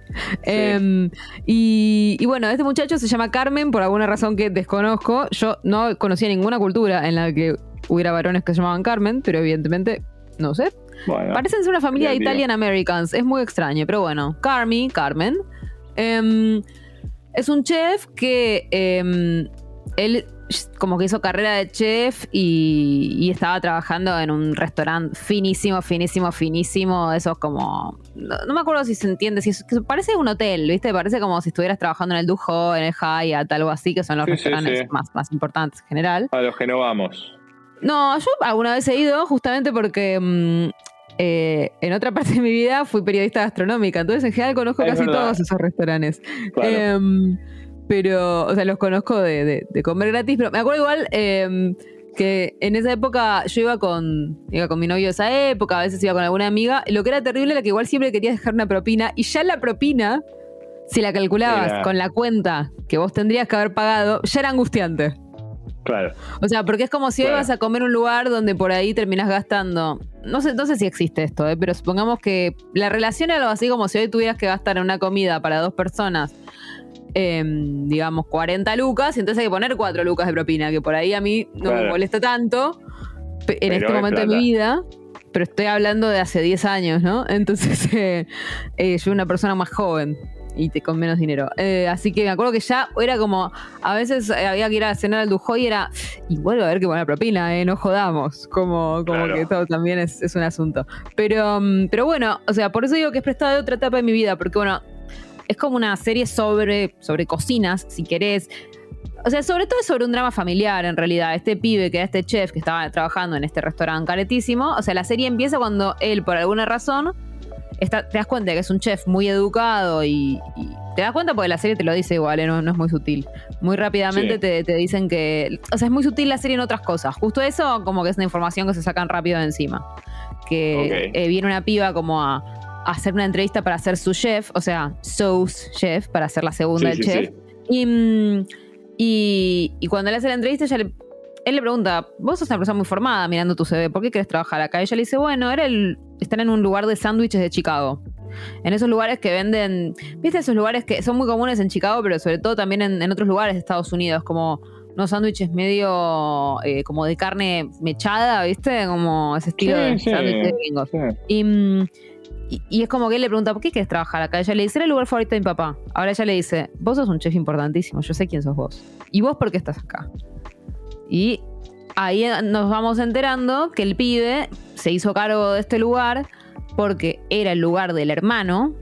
Em, y, y bueno, este muchacho se llama Carmen por alguna razón que desconozco. Yo no conocía ninguna cultura en la que hubiera varones que se llamaban Carmen, pero evidentemente, no sé. Bueno, Parecen ser una familia de. Italian Americans. Es muy extraño, pero bueno. Carmi, Carmen. em, es un chef que em, él como que hizo carrera de chef y, y estaba trabajando en un restaurante finísimo, finísimo, finísimo. Esos como... No, no me acuerdo si se entiende, si es- que parece un hotel, ¿viste? Parece como si estuvieras trabajando en el Dujo, en el Hyatt, algo así, que son los Sí, sí, restaurantes sí. Más, más importantes en general. a los que no vamos. No, yo alguna vez he ido justamente porque mm, eh, en otra parte de mi vida fui periodista gastronómica, entonces en general conozco Es casi verdad. todos esos restaurantes. Claro. Em, pero, o sea, los conozco de, de- de comer gratis, pero me acuerdo igual em, que en esa época yo iba con, iba con mi novio de esa época, a veces iba con alguna amiga, lo que era terrible era que igual siempre querías dejar una propina, y ya la propina, si la calculabas Era- con la cuenta que vos tendrías que haber pagado, ya era angustiante. Claro. O sea, porque es como si hoy Claro. vas a comer un lugar donde por ahí terminas gastando. No sé, no sé si existe esto, ¿eh? pero supongamos que la relación era algo así como si hoy tuvieras que gastar en una comida para dos personas, em, digamos, 40 lucas, y entonces hay que poner 4 lucas de propina, que por ahí a mí no me molesta tanto en Pero este es momento de mi vida. Pero estoy hablando de hace 10 años, ¿no? Entonces, eh, eh, yo una persona más joven y te, con menos dinero. Eh, así que me acuerdo que ya era como, a veces eh, había que ir a cenar al Dujoy y era, igual va a haber que poner propina, ¿eh? No jodamos. Como, como Claro. que todo también es, es un asunto. Pero, mm, pero bueno, o sea, por eso digo que es prestado de otra etapa de mi vida, porque bueno, es como una serie sobre, sobre cocinas, si querés. O sea, sobre todo es sobre un drama familiar, en realidad. Este pibe, que era este chef que estaba trabajando en este restaurante caretísimo. O sea, la serie empieza cuando él, por alguna razón, está, te das cuenta que es un chef muy educado y, y te das cuenta porque la serie te lo dice igual, ¿eh? no, no es muy sutil. Muy rápidamente Sí. te, te dicen que. O sea, es muy sutil la serie en otras cosas. Justo eso, como que es una información que se sacan rápido de encima. Que eh, viene una piba como a, a hacer una entrevista para ser su chef, o sea, Sauce Chef, para ser la segunda Sí, del sí, chef. Y, mm, y, y cuando le hace la entrevista, ella le- él le pregunta, vos sos una persona muy formada mirando tu CV, ¿por qué querés trabajar acá? Y ella le dice, bueno, era el, están en un lugar de sándwiches de Chicago. En esos lugares que venden, viste esos lugares que son muy comunes en Chicago, pero sobre todo también en, en otros lugares de Estados Unidos, como unos sándwiches medio eh, como de carne mechada, ¿viste? Como ese estilo Sí, de sí. sándwiches gringos. Sí. Y, mm, y, y es como que él le pregunta, ¿por qué quieres trabajar acá? Ella le dice, era el lugar favorito de mi papá. Ahora ella le dice, vos sos un chef importantísimo, yo sé quién sos vos. ¿Y vos por qué estás acá? Y ahí nos vamos enterando que el pibe se hizo cargo de este lugar porque era el lugar del hermano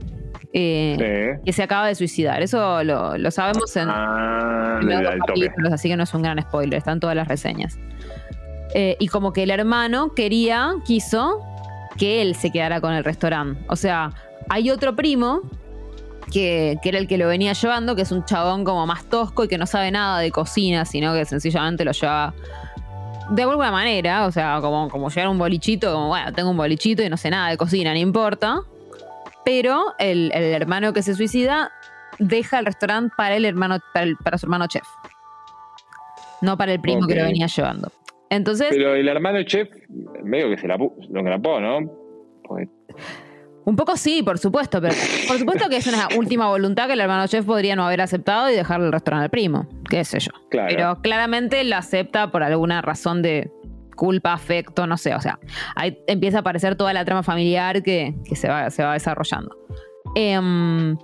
eh, Sí. que se acaba de suicidar. Eso lo, lo sabemos en, Ah, al toque. capítulos, así que no es un gran spoiler, están todas las reseñas. Eh, y como que el hermano quería, quiso que él se quedara con el restaurante. O sea, hay otro primo que, que era el que lo venía llevando, que es un chabón como más tosco y que no sabe nada de cocina, sino que sencillamente lo lleva de alguna manera, o sea, como, como llevar un bolichito, como bueno, tengo un bolichito y no sé nada de cocina, no importa. Pero el, el hermano que se suicida deja el restaurante para el hermano, para, el- para su hermano chef. No para el primo que lo venía llevando. Entonces, Pero el hermano chef, medio que se la lo grapó, ¿no? Porque- un poco sí, por supuesto, pero por supuesto que es una última voluntad que el hermano chef podría no haber aceptado y dejarle el restaurante al primo, qué sé yo. Claro. Pero claramente lo acepta por alguna razón de culpa, afecto, no sé. O sea, ahí empieza a aparecer toda la trama familiar que, que se, va, se va desarrollando. Em,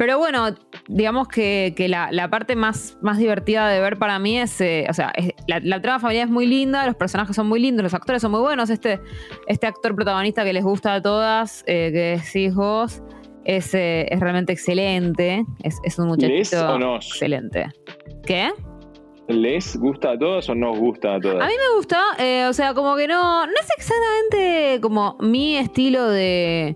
pero bueno, digamos que, que la, la parte más, más divertida de ver para mí es, eh, o sea, es- la, la trama familiar es muy linda, los personajes son muy lindos, los actores son muy buenos. Este, este actor protagonista que les gusta a todas, eh, que decís vos, es, eh, es realmente excelente. Es, es un ¿Les muchachito o nos? excelente. ¿Qué? ¿Les gusta a todos o nos gusta a todas? A mí me gusta, o sea, como que no, no es exactamente como mi estilo de,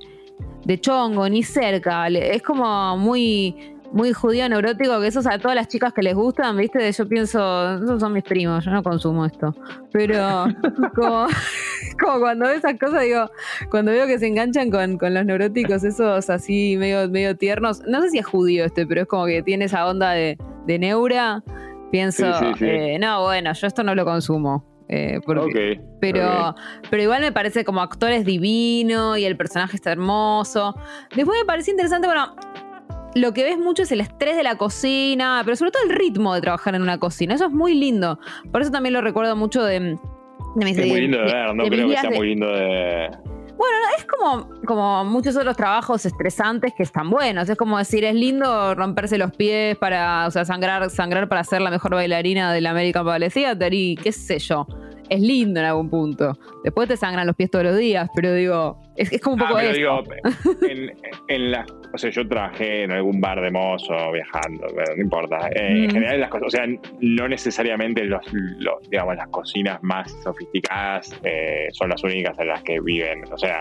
de chongo, ni cerca. Es como muy, muy judío neurótico, que esos a todas las chicas que les gustan, ¿viste? Yo pienso, esos son mis primos, yo no consumo esto. Pero como, como cuando veo esas cosas, digo, cuando veo que se enganchan con, con los neuróticos, esos así medio, medio tiernos, no sé si es judío este, pero es como que tiene esa onda de, de neura. Pienso, Sí, sí, sí. eh, no, bueno, yo esto no lo consumo. Eh, porque- pero, pero igual me parece como actor es divino y el personaje está hermoso. Después me parece interesante, bueno, lo que ves mucho es el estrés de la cocina, pero sobre todo el ritmo de trabajar en una cocina. Eso es muy lindo. Por eso también lo recuerdo mucho de, de mis Es muy lindo de de- ver, no de creo que sea muy lindo de. Bueno, no, es como, como muchos otros trabajos estresantes que están buenos. Es como decir, es lindo romperse los pies para, o sea, sangrar, sangrar para ser la mejor bailarina del American Ballet Theater y qué sé yo. Es lindo en algún punto. Después te sangran los pies todos los días, pero digo, es, es como un Ah, poco pero digo, en, en la, o sea, yo trabajé en algún bar de mozo viajando, pero no importa. Eh, En general las cosas, o sea, no necesariamente los, los, digamos, las cocinas más sofisticadas eh, son las únicas en las que viven. O sea,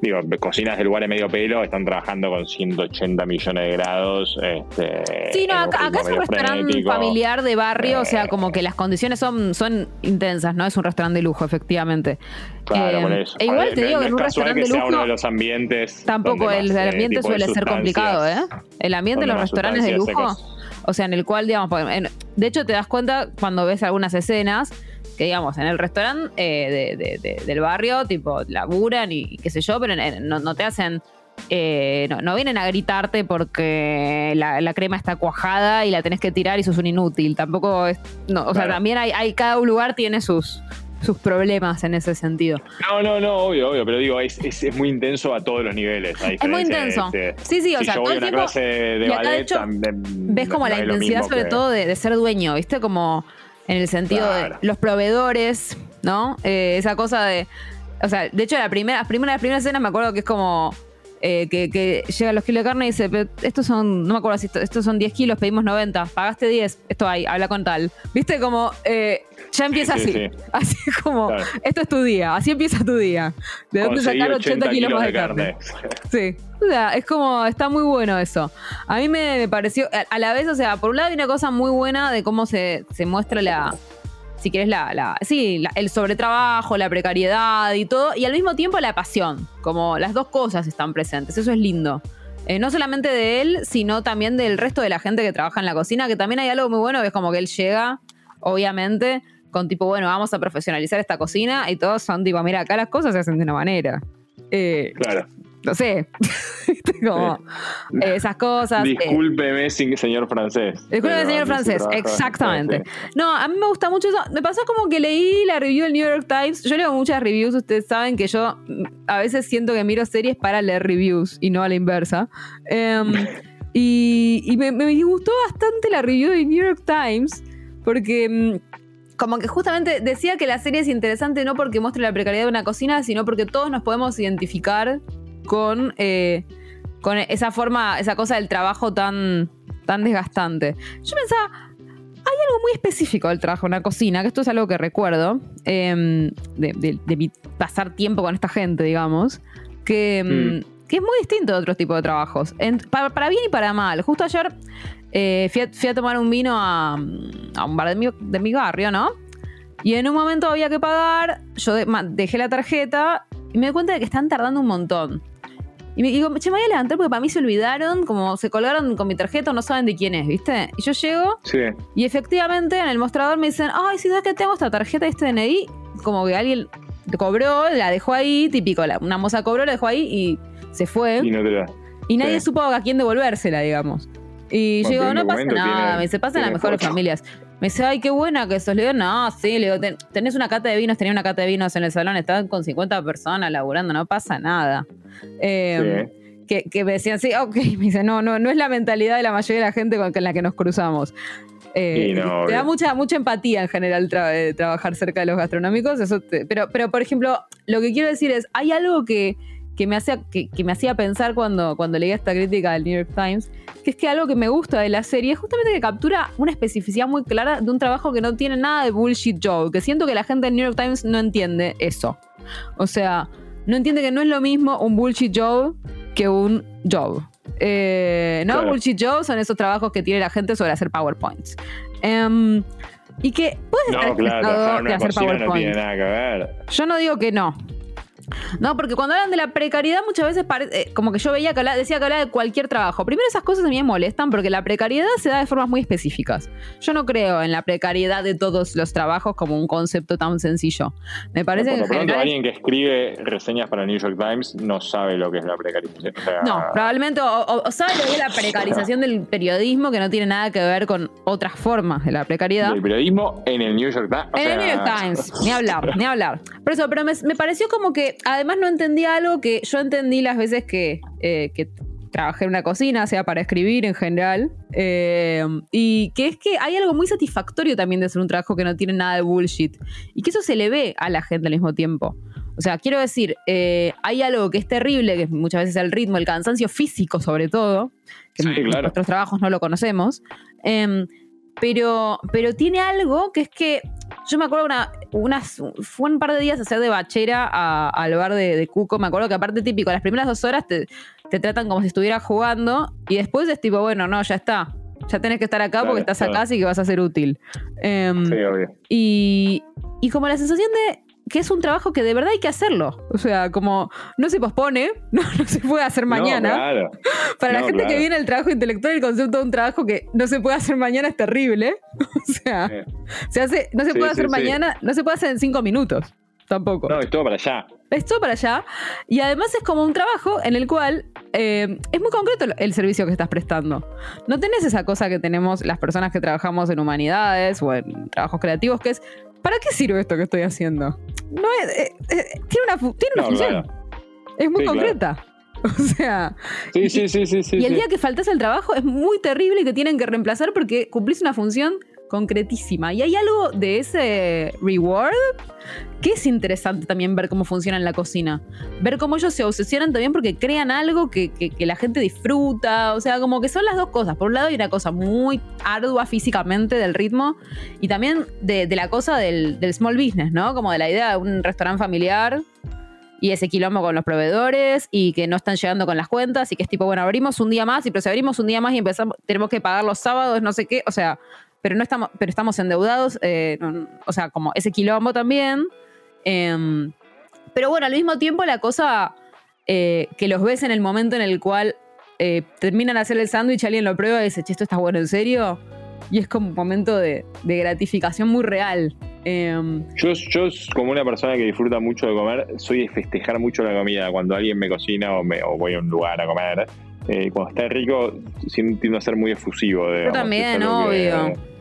digo, cocinas de lugares medio pelo están trabajando con 180 millones de grados. Este, Sí, no, acá, acá es un restaurante familiar de barrio, o sea, Eh. como que las condiciones son, son intensas, ¿no? Es un restaurante de lujo, efectivamente. Claro, Eh, por eso. e igual te no- digo que en un restaurante que de lujo uno de los ambientes Tampoco el, eh, ambiente de suele ser complicado, ¿eh? El ambiente en donde los restaurantes de lujo, o sea, en el cual, digamos, en- de hecho te das cuenta cuando ves algunas escenas que, digamos, en el restaurante eh, de- de- de- del barrio, tipo, laburan y, y qué sé yo, pero en- en- no, no te hacen... eh, no, no vienen a gritarte porque la, la crema está cuajada y la tenés que tirar y sos un inútil. Tampoco es. No, o sea, también hay, hay. Cada lugar tiene sus, sus problemas en ese sentido. No, no, no, obvio, obvio, pero digo, es, es, es muy intenso a todos los niveles. a Es muy de intenso. este- Sí, sí, o si sea, yo todo voy a el una clase de hecho, también ves como no la intensidad, sobre que- todo, de, de ser dueño, ¿viste? Como en el sentido Claro. de los proveedores, ¿no? Eh, esa cosa de. O sea, de hecho, la primera, las primeras, las primeras escenas me acuerdo que es como. eh, que, que llegan los kilos de carne y dice, "Pero estos son, no me acuerdo si esto- estos son 10 kilos, pedimos 90, pagaste 10, esto hay, habla con tal. ¿Viste? Como, eh, ya empieza Sí, así. sí. Así como, Claro. esto es tu día, así empieza tu día. ¿De dónde Conseguí sacar 80 kilos más de carne? Sí, o sea, es como, está muy bueno eso. A mí me, me pareció, a, a la vez, o sea, por un lado hay una cosa muy buena de cómo se, se muestra la, si querés, la, la sí, la- el sobretrabajo, la precariedad y todo, y al mismo tiempo la pasión, como las dos cosas están presentes, eso es lindo. Eh, no solamente de él, sino también del resto de la gente que trabaja en la cocina, que también hay algo muy bueno, que es como que él llega, obviamente, con tipo, bueno, vamos a profesionalizar esta cocina, y todos son tipo, mira, acá las cosas se hacen de una manera. Eh, Claro. no sé, eh, esas cosas. eh, Discúlpeme, sin- señor francés. Disculpe, Pero señor francés, exactamente. No, a mí me gusta mucho eso. Me pasó como que leí la review del New York Times. Yo leo muchas reviews, ustedes saben que yo mm, a veces siento que miro series para leer reviews y no a la inversa. Em, y y me, me gustó bastante la review del New York Times porque mm, como que justamente decía que la serie es interesante no porque muestre la precariedad de una cocina, sino porque todos nos podemos identificar con, eh, con esa forma, esa cosa del trabajo tan, tan desgastante. Yo pensaba, hay algo muy específico del trabajo en la cocina, que esto es algo que recuerdo, eh, de, de- de mi pasar tiempo con esta gente, digamos, que, mm, que es muy distinto de otros tipos de trabajos, En- para, para bien y para mal. Justo ayer eh, fui, a, fui a tomar un vino a, a un bar de mi, de mi barrio, ¿no? Y en un momento había que pagar, yo de- ma- dejé la tarjeta y me di cuenta de que están tardando un montón. Y me digo, che, me voy a levantar porque para mí se olvidaron, como se colgaron con mi tarjeta, no saben de quién es, ¿viste? Y yo llego Sí. y efectivamente en el mostrador me dicen, ay, si sabes que tengo esta tarjeta, este DNI, como que alguien cobró, la dejó ahí, típico, la- una moza cobró, la dejó ahí y se fue. Y no te la- Y nadie Sí. supo a quién devolvérsela, digamos. Y yo digo, no pasa nada. me dice, pasa en las mejores foto. familias. Me dice, ay, qué buena que sos. Le digo, no, sí. Le digo, "Ten- tenés una cata de vinos, tenía una cata de vinos en el salón, estaban con 50 personas laburando, no pasa nada. Eh, que, que me decían, sí, ok. Me dice, no, no, no es la mentalidad de la mayoría de la gente con, la que nos cruzamos. Eh, no, te da mucha, mucha empatía en general tra- eh, trabajar cerca de los gastronómicos. Eso te- pero, pero, por ejemplo, lo que quiero decir es, hay algo que, que me, hacía, que, que me hacía pensar cuando, cuando leía esta crítica del New York Times, que es que algo que me gusta de la serie es justamente que captura una especificidad muy clara de un trabajo que no tiene nada de bullshit job, que siento que la gente del New York Times no entiende eso. O sea, no entiende que no es lo mismo un bullshit job que un job. Eh, no, Claro. bullshit job son esos trabajos que tiene la gente sobre hacer PowerPoints. Em, y que puedes estar No, claro, de hacer cocina no PowerPoint. tiene nada que ver. Yo no digo que no. No, porque cuando hablan de la precariedad muchas veces parece, eh, como que yo veía que decía que hablaba de cualquier trabajo. Primero esas cosas a mí me molestan porque la precariedad se da de formas muy específicas. Yo no creo en la precariedad de todos los trabajos como un concepto tan sencillo. Me parece que... Por alguien que escribe reseñas para el New York Times no sabe lo que es la precarización. no, probablemente o, sabe lo que es la precarización del periodismo que no tiene nada que ver con otras formas de la precariedad. El periodismo en el New York Times. en el New York Times, ni hablar, ni hablar. Por eso, pero me, me pareció como que además no entendía algo que yo entendí las veces que, eh, trabajé en una cocina, sea para escribir en general, eh, y que es que hay algo muy satisfactorio también de hacer un trabajo que no tiene nada de bullshit, y que eso se le ve a la gente al mismo tiempo. O sea, quiero decir, eh, hay algo que es terrible, que muchas veces el ritmo, el cansancio físico sobre todo, que en nuestros trabajos no lo conocemos, em, pero, pero tiene algo que es que yo me acuerdo una, unas, fue un par de días a hacer de bachera al bar de, Cuco. Me acuerdo que aparte típico, las primeras dos horas te, tratan como si estuvieras jugando y después es tipo, bueno, no, ya está. Ya tenés que estar acá porque estás acá, así que vas a ser útil. Em, sí, obvio. Y, y como la sensación de que es un trabajo que de verdad hay que hacerlo. O sea, como no se pospone, no, se puede hacer mañana. Para la gente que viene al trabajo intelectual, el concepto de un trabajo que no se puede hacer mañana es terrible. O sea, se hace, no se puede hacer mañana, no se puede hacer en cinco minutos. Tampoco. No, es todo para allá. Es todo para allá. Y además es como un trabajo en el cual eh, es muy concreto el servicio que estás prestando. No tenés esa cosa que tenemos las personas que trabajamos en humanidades o en trabajos creativos, que es ¿para qué sirve esto que estoy haciendo? No es, eh, eh, tiene una, tiene una función. Es muy concreta. O sea. Sí, sí, sí, sí, Y el día que faltas el trabajo es muy terrible y te tienen que reemplazar porque cumplís una función concretísima. Y hay algo de ese reward que es interesante también ver cómo funciona en la cocina. Ver cómo ellos se obsesionan también porque crean algo que, la gente disfruta. O sea, como que son las dos cosas. Por un lado hay una cosa muy ardua físicamente del ritmo y también de, la cosa del, del small business, ¿no? Como de la idea de un restaurante familiar y ese quilombo con los proveedores y que no están llegando con las cuentas y que es tipo, bueno, abrimos un día más y pero si abrimos un día más y empezamos, tenemos que pagar los sábados, no sé qué, o sea, pero no estamos, pero estamos endeudados, eh, o sea, como ese quilombo también. Em, pero bueno, al mismo tiempo la cosa eh, que los ves en el momento en el cual eh, terminan de hacer el sándwich, alguien lo prueba y dice, che, esto está bueno en serio. Y es como un momento de, gratificación muy real. Em, yo, yo, como una persona que disfruta mucho de comer, soy de festejar mucho la comida. Cuando alguien me cocina o, me, o voy a un lugar a comer, cuando está rico, tiendo a ser muy efusivo. Yo también, obvio.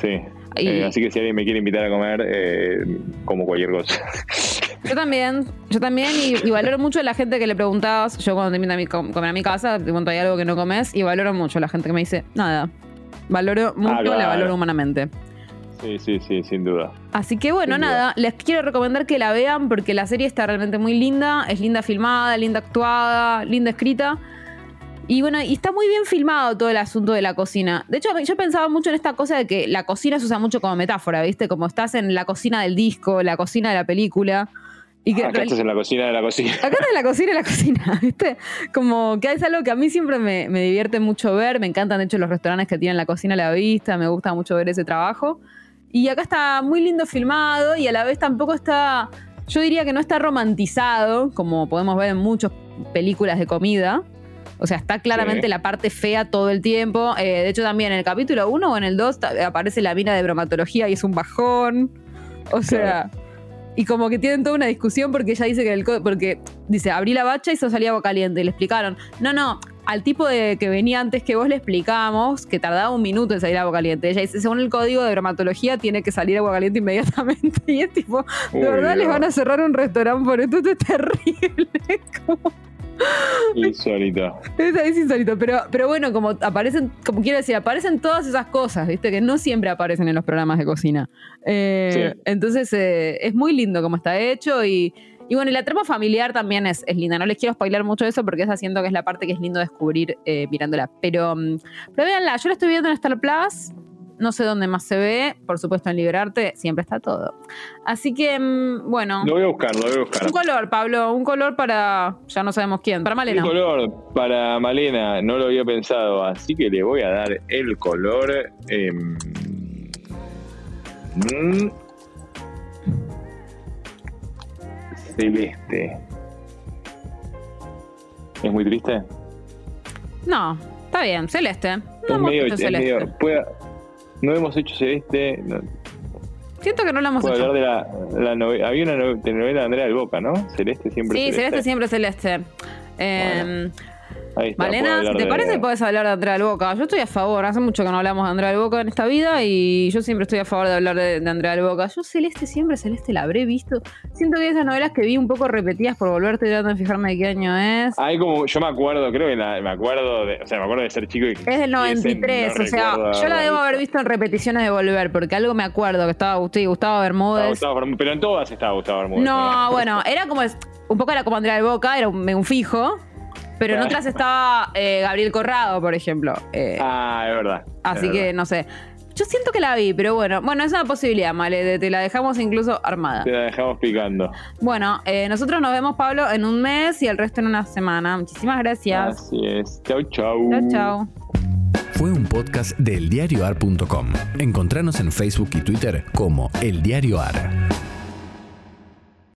Sí. Eh, así que si alguien me quiere invitar a comer, eh, como cualquier cosa. Yo también, yo también, y, valoro mucho a la gente que le preguntabas, yo cuando te invitan a mi, comer a mi casa, te pregunto, ¿hay algo que no comes? Y valoro mucho a la gente que me dice, nada. Valoro ah, mucho, la valoro humanamente. Sí, sí, sí, sin duda. Así que bueno, nada, les quiero recomendar que la vean porque la serie está realmente muy linda, es linda filmada, linda actuada, linda escrita. Y bueno, y está muy bien filmado todo el asunto de la cocina. De hecho, yo pensaba mucho en esta cosa de que la cocina se usa mucho como metáfora, ¿viste? Como estás en la cocina del disco, la cocina de la película. Y que Acá estás en la cocina de la cocina. Acá estás en la cocina de la cocina, ¿viste? Como que es algo que a mí siempre me, me, divierte mucho ver. Me encantan, de hecho, los restaurantes que tienen la cocina a la vista. Me gusta mucho ver ese trabajo. Y acá está muy lindo filmado y a la vez tampoco está. Yo diría que no está romantizado, como podemos ver en muchas películas de comida. O sea, está claramente la parte fea todo el tiempo. Eh, de hecho, también en el capítulo 1 o en el 2 aparece la mina de bromatología y es un bajón. O sea. Y como que tienen toda una discusión porque ella dice que el porque dice, abrí la bacha y eso salía agua caliente. Y le explicaron, no, no, al tipo de que venía antes que vos le explicamos que tardaba un minuto en salir agua caliente. Ella dice, según el código de bromatología, tiene que salir agua caliente inmediatamente. Y es tipo, de verdad les van a cerrar un restaurante por esto, esto es terrible. como... Insólito. Es, insólito, pero, pero bueno, como aparecen, como quiero decir, aparecen todas esas cosas, ¿viste? Que no siempre aparecen en los programas de cocina. Eh, entonces, eh, es muy lindo como está hecho y, bueno, y la trama familiar también es, linda. No les quiero spoiler mucho eso porque es haciendo que es la parte que es lindo descubrir eh, mirándola. Pero, mm, pero véanla, yo la estoy viendo en Star Plus no sé dónde más se ve, por supuesto en Liberarte siempre está todo. Así que, mm, bueno. Lo voy a buscar, lo voy a buscar. Un color, Pablo, un color para, ya no sabemos quién, para Malena. Un color para Malena, no lo había pensado, así que le voy a dar el color... Em, celeste. ¿Es muy triste? No, está bien, celeste. No es medio, es celeste. medio- puede- no hemos hecho celeste. No, Siento que no lo hemos puedo hecho. hablar de la, Había una nove- telenovela de Andrea del Boca, ¿no? Celeste siempre. Sí, celeste siempre celeste. Eh, Ahí está, puedo Malena, si te de- parece, puedes hablar de Andrea del Boca. Yo estoy a favor. Hace mucho que no hablamos de Andrea del Boca en esta vida y yo siempre estoy a favor de hablar de, de Andrea del Boca. Yo Celeste siempre, Celeste la habré visto. Siento que esas novelas que vi un poco repetidas por volverte tratando de fijarme de qué año es. Hay como, yo me acuerdo, creo que la- me acuerdo de, o sea, me acuerdo de ser chico y Es del y ese 93, no o sea, yo la debo haber visto en repeticiones de Volver, porque algo me acuerdo que estaba Gustavo, Gustavo Bermúdez. Gustavo Bermúdez, pero en todas estaba Gustavo Bermúdez. No, bueno, era como un poco era como Andrea del Boca, era un, un fijo, pero en otras estaba eh, Gabriel Corrado, por ejemplo. Eh, Ah, es verdad. así es que verdad. no sé. Yo siento que la vi, pero bueno, bueno, es una posibilidad, Male, de- te la dejamos incluso armada. Te la dejamos picando. Bueno, eh, nosotros nos vemos, Pablo, en un mes y el resto en una semana. Muchísimas gracias. Así es. Chau, chau. Chao, chao. Fue un podcast del diarioar.com. Encontranos en Facebook y Twitter como El Diario Ar.